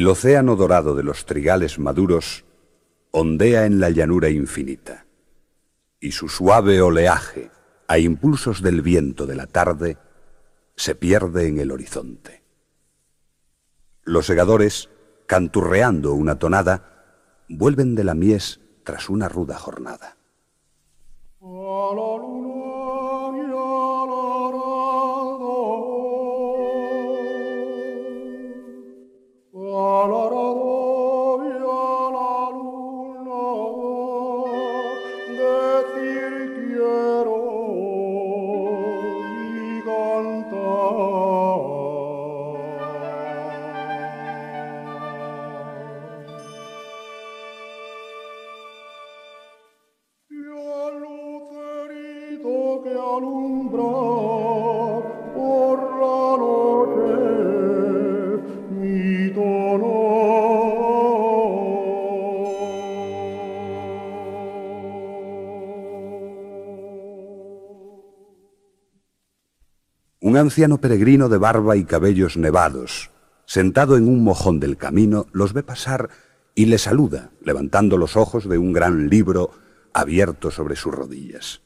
El océano dorado de los trigales maduros ondea en la llanura infinita, y su suave oleaje, a impulsos del viento de la tarde, se pierde en el horizonte. Los segadores, canturreando una tonada, vuelven de la mies tras una ruda jornada. Un anciano peregrino de barba y cabellos nevados, sentado en un mojón del camino, los ve pasar y le saluda, levantando los ojos de un gran libro abierto sobre sus rodillas.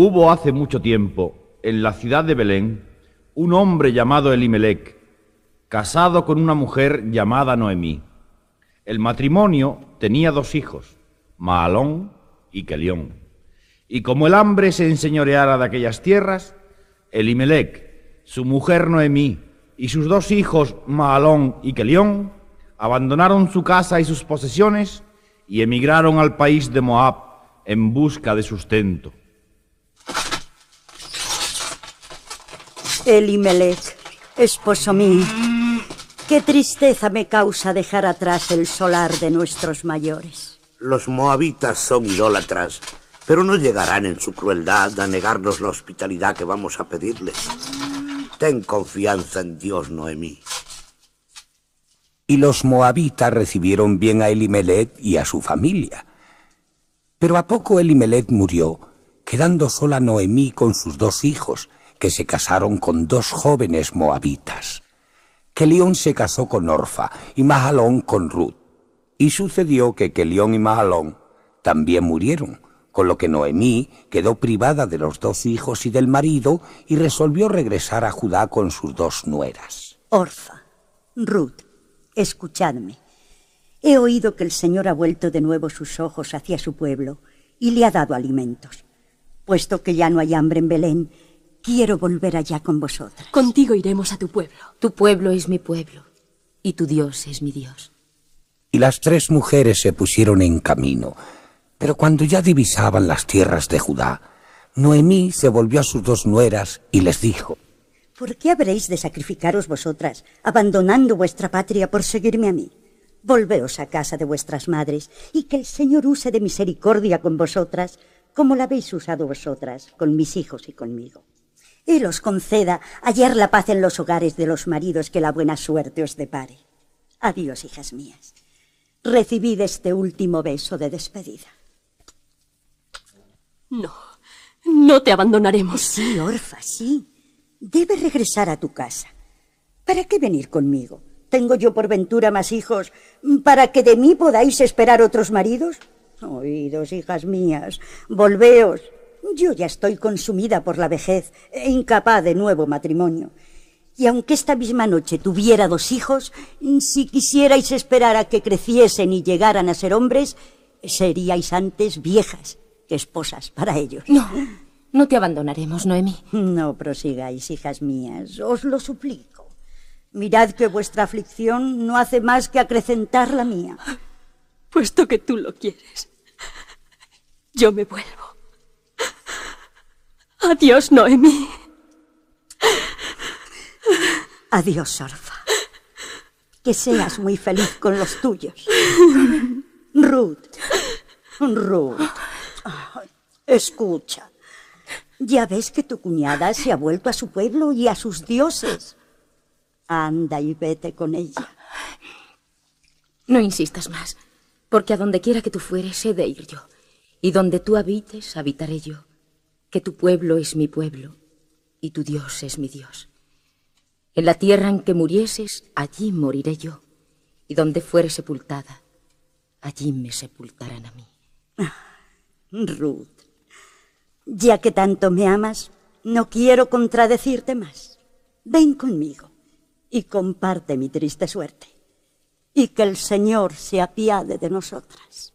Hubo hace mucho tiempo, en la ciudad de Belén, un hombre llamado Elimelech, casado con una mujer llamada Noemí. El matrimonio tenía dos hijos, Maalón y Kelión. Y como el hambre se enseñoreara de aquellas tierras, Elimelech, su mujer Noemí y sus dos hijos Maalón y Kelión abandonaron su casa y sus posesiones y emigraron al país de Moab en busca de sustento. Elimelech, esposo mío, qué tristeza me causa dejar atrás el solar de nuestros mayores. Los moabitas son idólatras, pero no llegarán en su crueldad a negarnos la hospitalidad que vamos a pedirles. Ten confianza en Dios, Noemí. Y los moabitas recibieron bien a Elimelech y a su familia. Pero a poco Elimelech murió, quedando sola Noemí con sus dos hijos, que se casaron con dos jóvenes moabitas. Kelión se casó con Orfa y Mahalón con Ruth. Y sucedió que Kelión y Mahalón también murieron, con lo que Noemí quedó privada de los dos hijos y del marido y resolvió regresar a Judá con sus dos nueras. Orfa, Ruth, escuchadme. He oído que el Señor ha vuelto de nuevo sus ojos hacia su pueblo y le ha dado alimentos. Puesto que ya no hay hambre en Belén, Quiero volver allá con vosotras. Contigo iremos a tu pueblo. Tu pueblo es mi pueblo y tu Dios es mi Dios. Y las tres mujeres se pusieron en camino. Pero cuando ya divisaban las tierras de Judá, Noemí se volvió a sus dos nueras y les dijo, ¿Por qué habréis de sacrificaros vosotras, abandonando vuestra patria por seguirme a mí? Volveos a casa de vuestras madres, y que el Señor use de misericordia con vosotras, como la habéis usado vosotras, con mis hijos y conmigo y los conceda hallar la paz en los hogares de los maridos que la buena suerte os depare. Adiós, hijas mías. Recibid este último beso de despedida. No, no te abandonaremos. Sí, Orfa, sí. Debes regresar a tu casa. ¿Para qué venir conmigo? ¿Tengo yo por ventura más hijos para que de mí podáis esperar otros maridos? Oídos, hijas mías, volveos, yo ya estoy consumida por la vejez e incapaz de nuevo matrimonio. Y aunque esta misma noche tuviera dos hijos, si quisierais esperar a que creciesen y llegaran a ser hombres, seríais antes viejas que esposas para ellos. No, no te abandonaremos, Noemi. No prosigáis, hijas mías, os lo suplico. Mirad que vuestra aflicción no hace más que acrecentar la mía. Puesto que tú lo quieres, yo me vuelvo. Adiós, Noemi. Adiós, Orfa. Que seas muy feliz con los tuyos. Ruth. Ruth. Escucha, ya ves que tu cuñada se ha vuelto a su pueblo y a sus dioses. Anda y vete con ella. No insistas más, porque a donde quiera que tú fueres he de ir yo, y donde tú habites habitaré yo, que tu pueblo es mi pueblo y tu Dios es mi Dios. En la tierra en que murieses, allí moriré yo, y donde fuere sepultada, allí me sepultarán a mí. Ruth, ya que tanto me amas, no quiero contradecirte más. Ven conmigo y comparte mi triste suerte, y que el Señor se apiade de nosotras.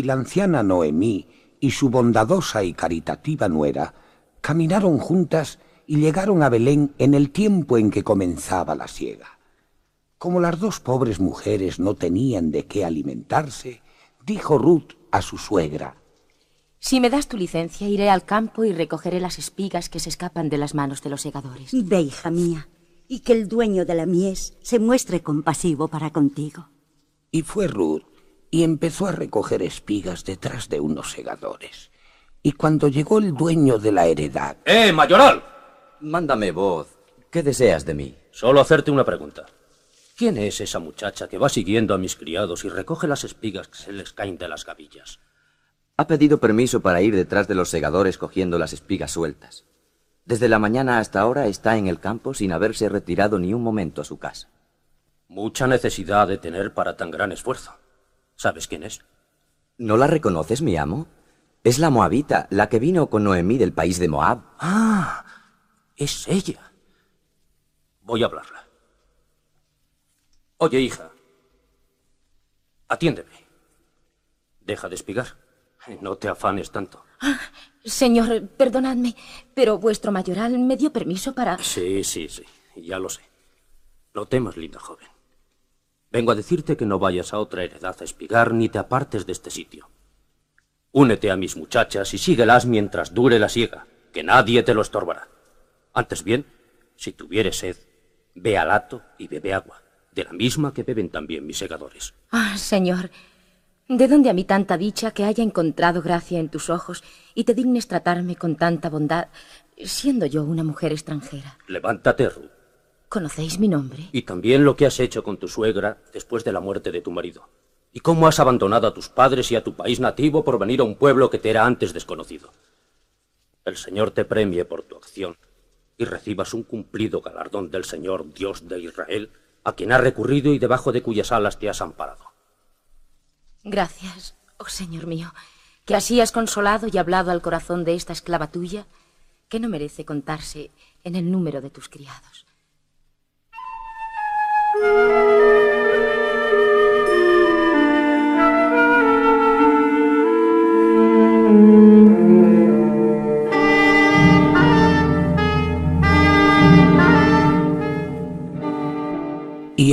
Y la anciana Noemí y su bondadosa y caritativa nuera caminaron juntas y llegaron a Belén en el tiempo en que comenzaba la siega. Como las dos pobres mujeres no tenían de qué alimentarse, dijo Ruth a su suegra, Si me das tu licencia, iré al campo y recogeré las espigas que se escapan de las manos de los segadores. Ve, hija mía, y que el dueño de la mies se muestre compasivo para contigo. Y fue Ruth y empezó a recoger espigas detrás de unos segadores. Y cuando llegó el dueño de la heredad... ¡Eh, mayoral! Mándame voz. ¿Qué deseas de mí? Solo hacerte una pregunta. ¿Quién es esa muchacha que va siguiendo a mis criados y recoge las espigas que se les caen de las gavillas? Ha pedido permiso para ir detrás de los segadores cogiendo las espigas sueltas. Desde la mañana hasta ahora está en el campo sin haberse retirado ni un momento a su casa. Mucha necesidad de tener para tan gran esfuerzo. ¿Sabes quién es? ¿No la reconoces, mi amo? Es la moabita, la que vino con Noemí del país de Moab. Ah, es ella. Voy a hablarla. Oye, hija. Atiéndeme. Deja de espigar. No te afanes tanto. Ah, señor, perdonadme, pero vuestro mayoral me dio permiso para... Sí, sí, sí. Ya lo sé. No temas, linda joven. Vengo a decirte que no vayas a otra heredad a espigar ni te apartes de este sitio. Únete a mis muchachas y síguelas mientras dure la siega, que nadie te lo estorbará. Antes bien, si tuvieres sed, ve al hato y bebe agua, de la misma que beben también mis segadores. Ah, señor, ¿de dónde a mí tanta dicha que haya encontrado gracia en tus ojos y te dignes tratarme con tanta bondad, siendo yo una mujer extranjera? Levántate, Ruth. ¿Conocéis mi nombre? Y también lo que has hecho con tu suegra después de la muerte de tu marido. Y cómo has abandonado a tus padres y a tu país nativo por venir a un pueblo que te era antes desconocido. El Señor te premie por tu acción y recibas un cumplido galardón del Señor Dios de Israel, a quien has recurrido y debajo de cuyas alas te has amparado. Gracias, oh Señor mío, que así has consolado y hablado al corazón de esta esclava tuya, que no merece contarse en el número de tus criados. Y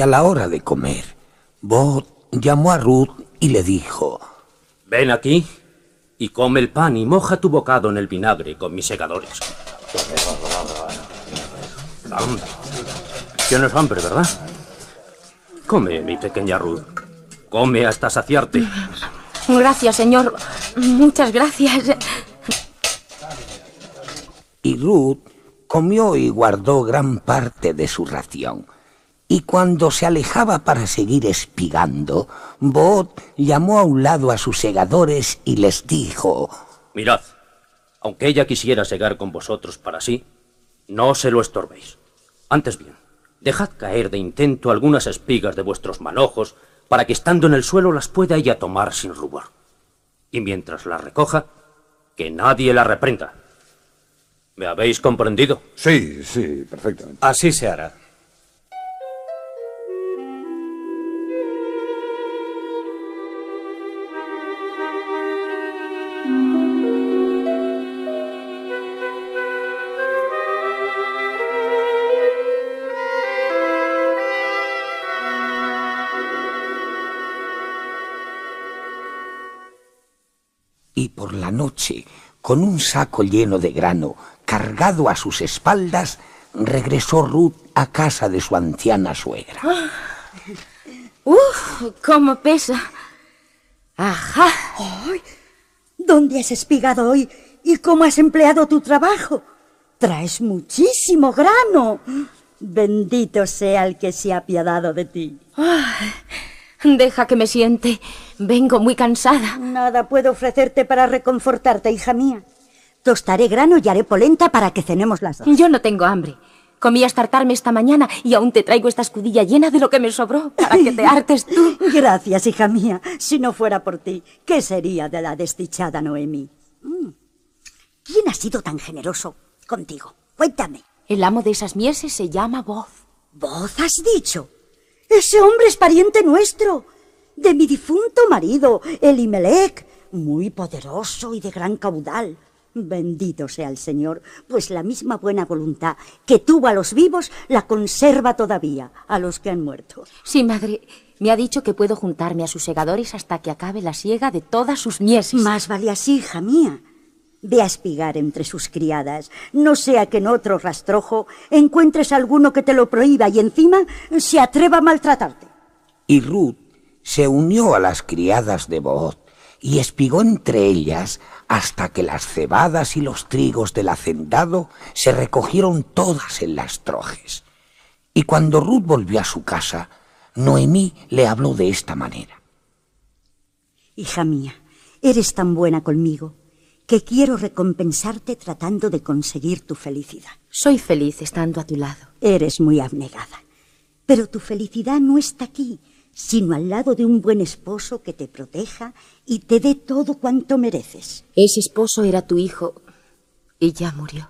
a la hora de comer, Bot llamó a Ruth y le dijo, Ven aquí y come el pan y moja tu bocado en el vinagre con mis segadores. Tienes hambre, ¿verdad? Come, mi pequeña Ruth. Come hasta saciarte. Gracias, señor. Muchas gracias. Y Ruth comió y guardó gran parte de su ración. Y cuando se alejaba para seguir espigando, Bot llamó a un lado a sus segadores y les dijo, Mirad, aunque ella quisiera segar con vosotros para sí, no se lo estorbéis. Antes bien, dejad caer de intento algunas espigas de vuestros manojos para que estando en el suelo las pueda ella tomar sin rubor. Y mientras las recoja, que nadie la reprenda. ¿Me habéis comprendido? Sí, sí, perfectamente. Así se hará. Noche, con un saco lleno de grano cargado a sus espaldas, regresó Ruth a casa de su anciana suegra. ¡Uf! ¡Cómo pesa! ¡Ajá! ¡Ay! ¿Dónde has espigado hoy y cómo has empleado tu trabajo? Traes muchísimo grano. Bendito sea el que se ha apiadado de ti. Ay, deja que me siente. Vengo muy cansada. Nada puedo ofrecerte para reconfortarte, hija mía. Tostaré grano y haré polenta para que cenemos las dos. Yo no tengo hambre. Comí hasta hartarme esta mañana y aún te traigo esta escudilla llena de lo que me sobró para que te hartes tú. Gracias, hija mía. Si no fuera por ti, ¿qué sería de la desdichada Noemí? Mm. ¿Quién ha sido tan generoso contigo? Cuéntame. El amo de esas mieses se llama Voz. ¿Voz has dicho? Ese hombre es pariente nuestro, de mi difunto marido, Elimelech, muy poderoso y de gran caudal. Bendito sea el Señor, pues la misma buena voluntad que tuvo a los vivos la conserva todavía a los que han muerto. Sí, madre. Me ha dicho que puedo juntarme a sus segadores hasta que acabe la siega de todas sus mieses. Más vale así, hija mía. Ve a espigar entre sus criadas, no sea que en otro rastrojo encuentres alguno que te lo prohíba y encima se atreva a maltratarte. Y Ruth se unió a las criadas de Booz y espigó entre ellas hasta que las cebadas y los trigos del hacendado se recogieron todas en las trojes. Y cuando Ruth volvió a su casa, Noemí le habló de esta manera. Hija mía, eres tan buena conmigo que quiero recompensarte tratando de conseguir tu felicidad. Soy feliz estando a tu lado. Eres muy abnegada. Pero tu felicidad no está aquí, sino al lado de un buen esposo que te proteja y te dé todo cuanto mereces. Ese esposo era tu hijo y ya murió.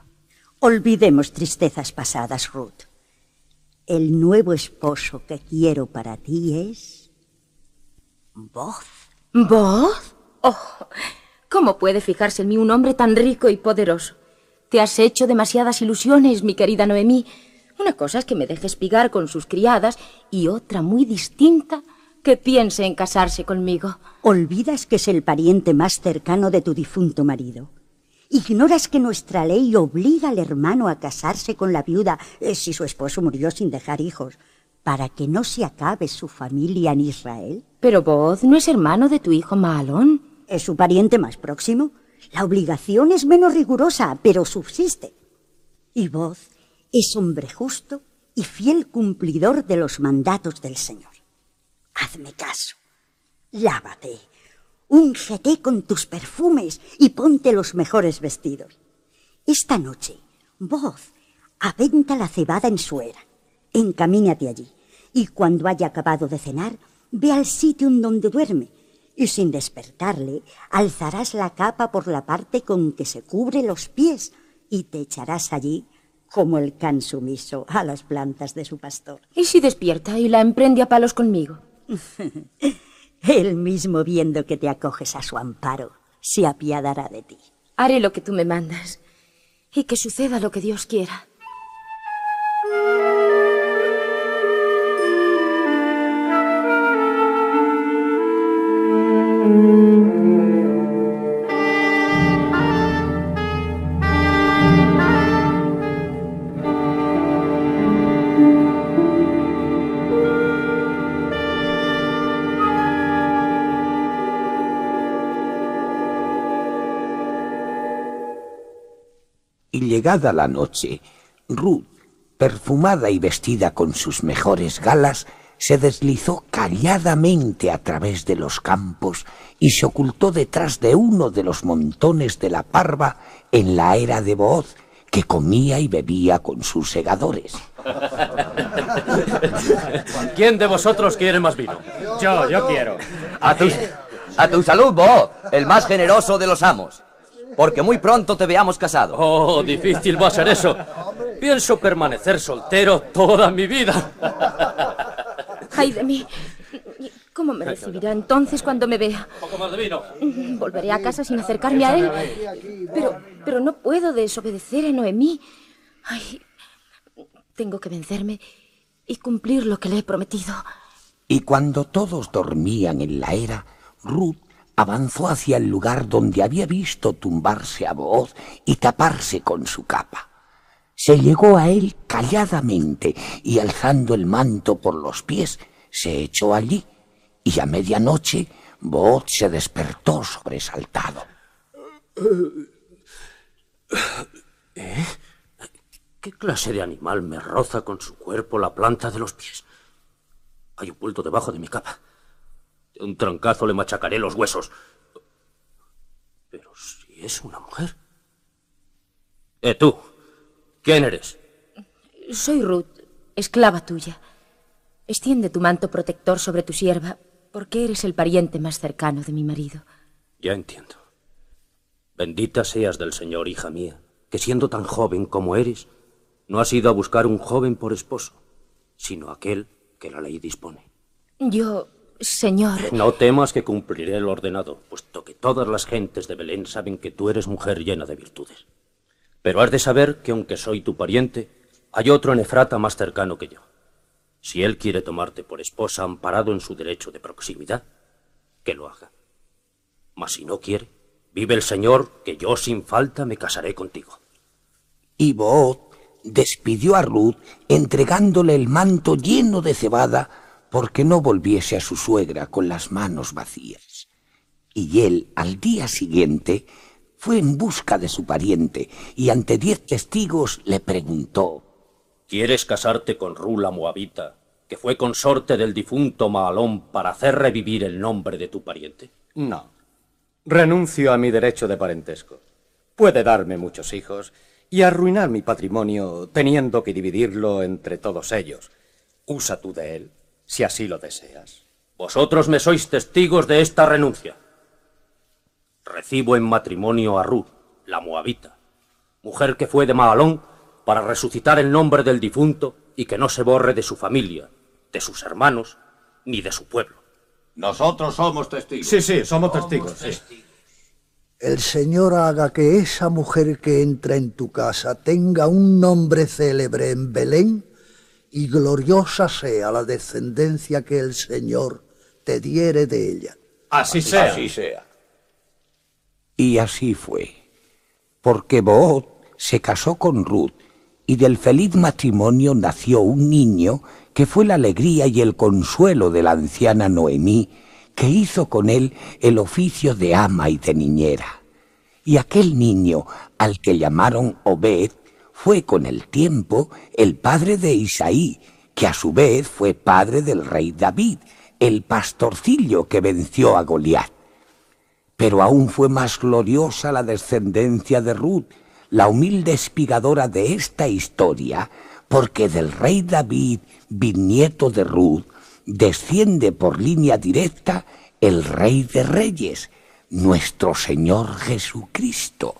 Olvidemos tristezas pasadas, Ruth. El nuevo esposo que quiero para ti es... Voz. ¿Voz? Oh, ¿cómo puede fijarse en mí un hombre tan rico y poderoso? Te has hecho demasiadas ilusiones, mi querida Noemí. Una cosa es que me deje espigar con sus criadas y otra muy distinta que piense en casarse conmigo. Olvidas que es el pariente más cercano de tu difunto marido. Ignoras que nuestra ley obliga al hermano a casarse con la viuda eh, si su esposo murió sin dejar hijos, para que no se acabe su familia en Israel. Pero Boz no es hermano de tu hijo Maalón. Es su pariente más próximo. La obligación es menos rigurosa, pero subsiste. Y Boz es hombre justo y fiel cumplidor de los mandatos del Señor. Hazme caso. Lávate, úngete con tus perfumes y ponte los mejores vestidos. Esta noche, voz, aventa la cebada en su era. Encamínate allí y cuando haya acabado de cenar, ve al sitio en donde duerme y sin despertarle alzarás la capa por la parte con que se cubre los pies y te echarás allí como el can sumiso a las plantas de su pastor. ¿Y si despierta y la emprende a palos conmigo? Él mismo viendo que te acoges a su amparo, se apiadará de ti. Haré lo que tú me mandas y que suceda lo que Dios quiera. Llegada la noche, Ruth, perfumada y vestida con sus mejores galas, se deslizó calladamente a través de los campos y se ocultó detrás de uno de los montones de la parva en la era de Booz, que comía y bebía con sus segadores. ¿Quién de vosotros quiere más vino? Yo, yo quiero. A tu, a tu salud, Booz, el más generoso de los amos. Porque muy pronto te veamos casado. Oh, difícil va a ser eso. Pienso permanecer soltero toda mi vida. ¡Ay de mí! ¿Cómo me recibirá entonces cuando me vea? Un poco más de vino. Volveré a casa sin acercarme a él. Pero, pero no puedo desobedecer a Noemí. Ay, tengo que vencerme y cumplir lo que le he prometido. Y cuando todos dormían en la era, Ruth avanzó hacia el lugar donde había visto tumbarse a Booz y taparse con su capa. Se llegó a él calladamente y alzando el manto por los pies, se echó allí y a medianoche Booz se despertó sobresaltado. ¿Eh? ¿Qué clase de animal me roza con su cuerpo la planta de los pies? Hay un bulto debajo de mi capa. De un trancazo le machacaré los huesos. Pero si es una mujer. ¿Eh, tú? ¿Quién eres? Soy Ruth, esclava tuya. Extiende tu manto protector sobre tu sierva, porque eres el pariente más cercano de mi marido. Ya entiendo. Bendita seas del Señor, hija mía, que siendo tan joven como eres, no has ido a buscar un joven por esposo, sino aquel que la ley dispone. Yo, señor... No temas que cumpliré el ordenado, puesto que todas las gentes de Belén saben que tú eres mujer llena de virtudes. Pero has de saber que aunque soy tu pariente, hay otro en Efrata más cercano que yo. Si él quiere tomarte por esposa amparado en su derecho de proximidad, que lo haga. Mas si no quiere, vive el Señor, que yo sin falta me casaré contigo. Y Boot despidió a Ruth entregándole el manto lleno de cebada porque no volviese a su suegra con las manos vacías. Y él, al día siguiente, fue en busca de su pariente y ante diez testigos le preguntó ¿Quieres casarte con Rula Moabita, que fue consorte del difunto Maalón para hacer revivir el nombre de tu pariente? No. Renuncio a mi derecho de parentesco. Puede darme muchos hijos y arruinar mi patrimonio teniendo que dividirlo entre todos ellos. Usa tú de él, si así lo deseas. Vosotros me sois testigos de esta renuncia. Recibo en matrimonio a Ruth, la moabita, mujer que fue de Maalón para resucitar el nombre del difunto y que no se borre de su familia, de sus hermanos, ni de su pueblo. Nosotros somos testigos. Sí, sí, somos, testigos. El Señor haga que esa mujer que entra en tu casa tenga un nombre célebre en Belén y gloriosa sea la descendencia que el Señor te diere de ella. Así, sea. Así sea. Y así fue, porque Boot se casó con Ruth y del feliz matrimonio nació un niño que fue la alegría y el consuelo de la anciana Noemí, que hizo con él el oficio de ama y de niñera. Y aquel niño, al que llamaron Obed, fue con el tiempo el padre de Isaí, que a su vez fue padre del rey David, el pastorcillo que venció a Goliat. Pero aún fue más gloriosa la descendencia de Ruth, la humilde espigadora de esta historia, porque del rey David, bisnieto de Ruth, desciende por línea directa el rey de reyes, nuestro Señor Jesucristo.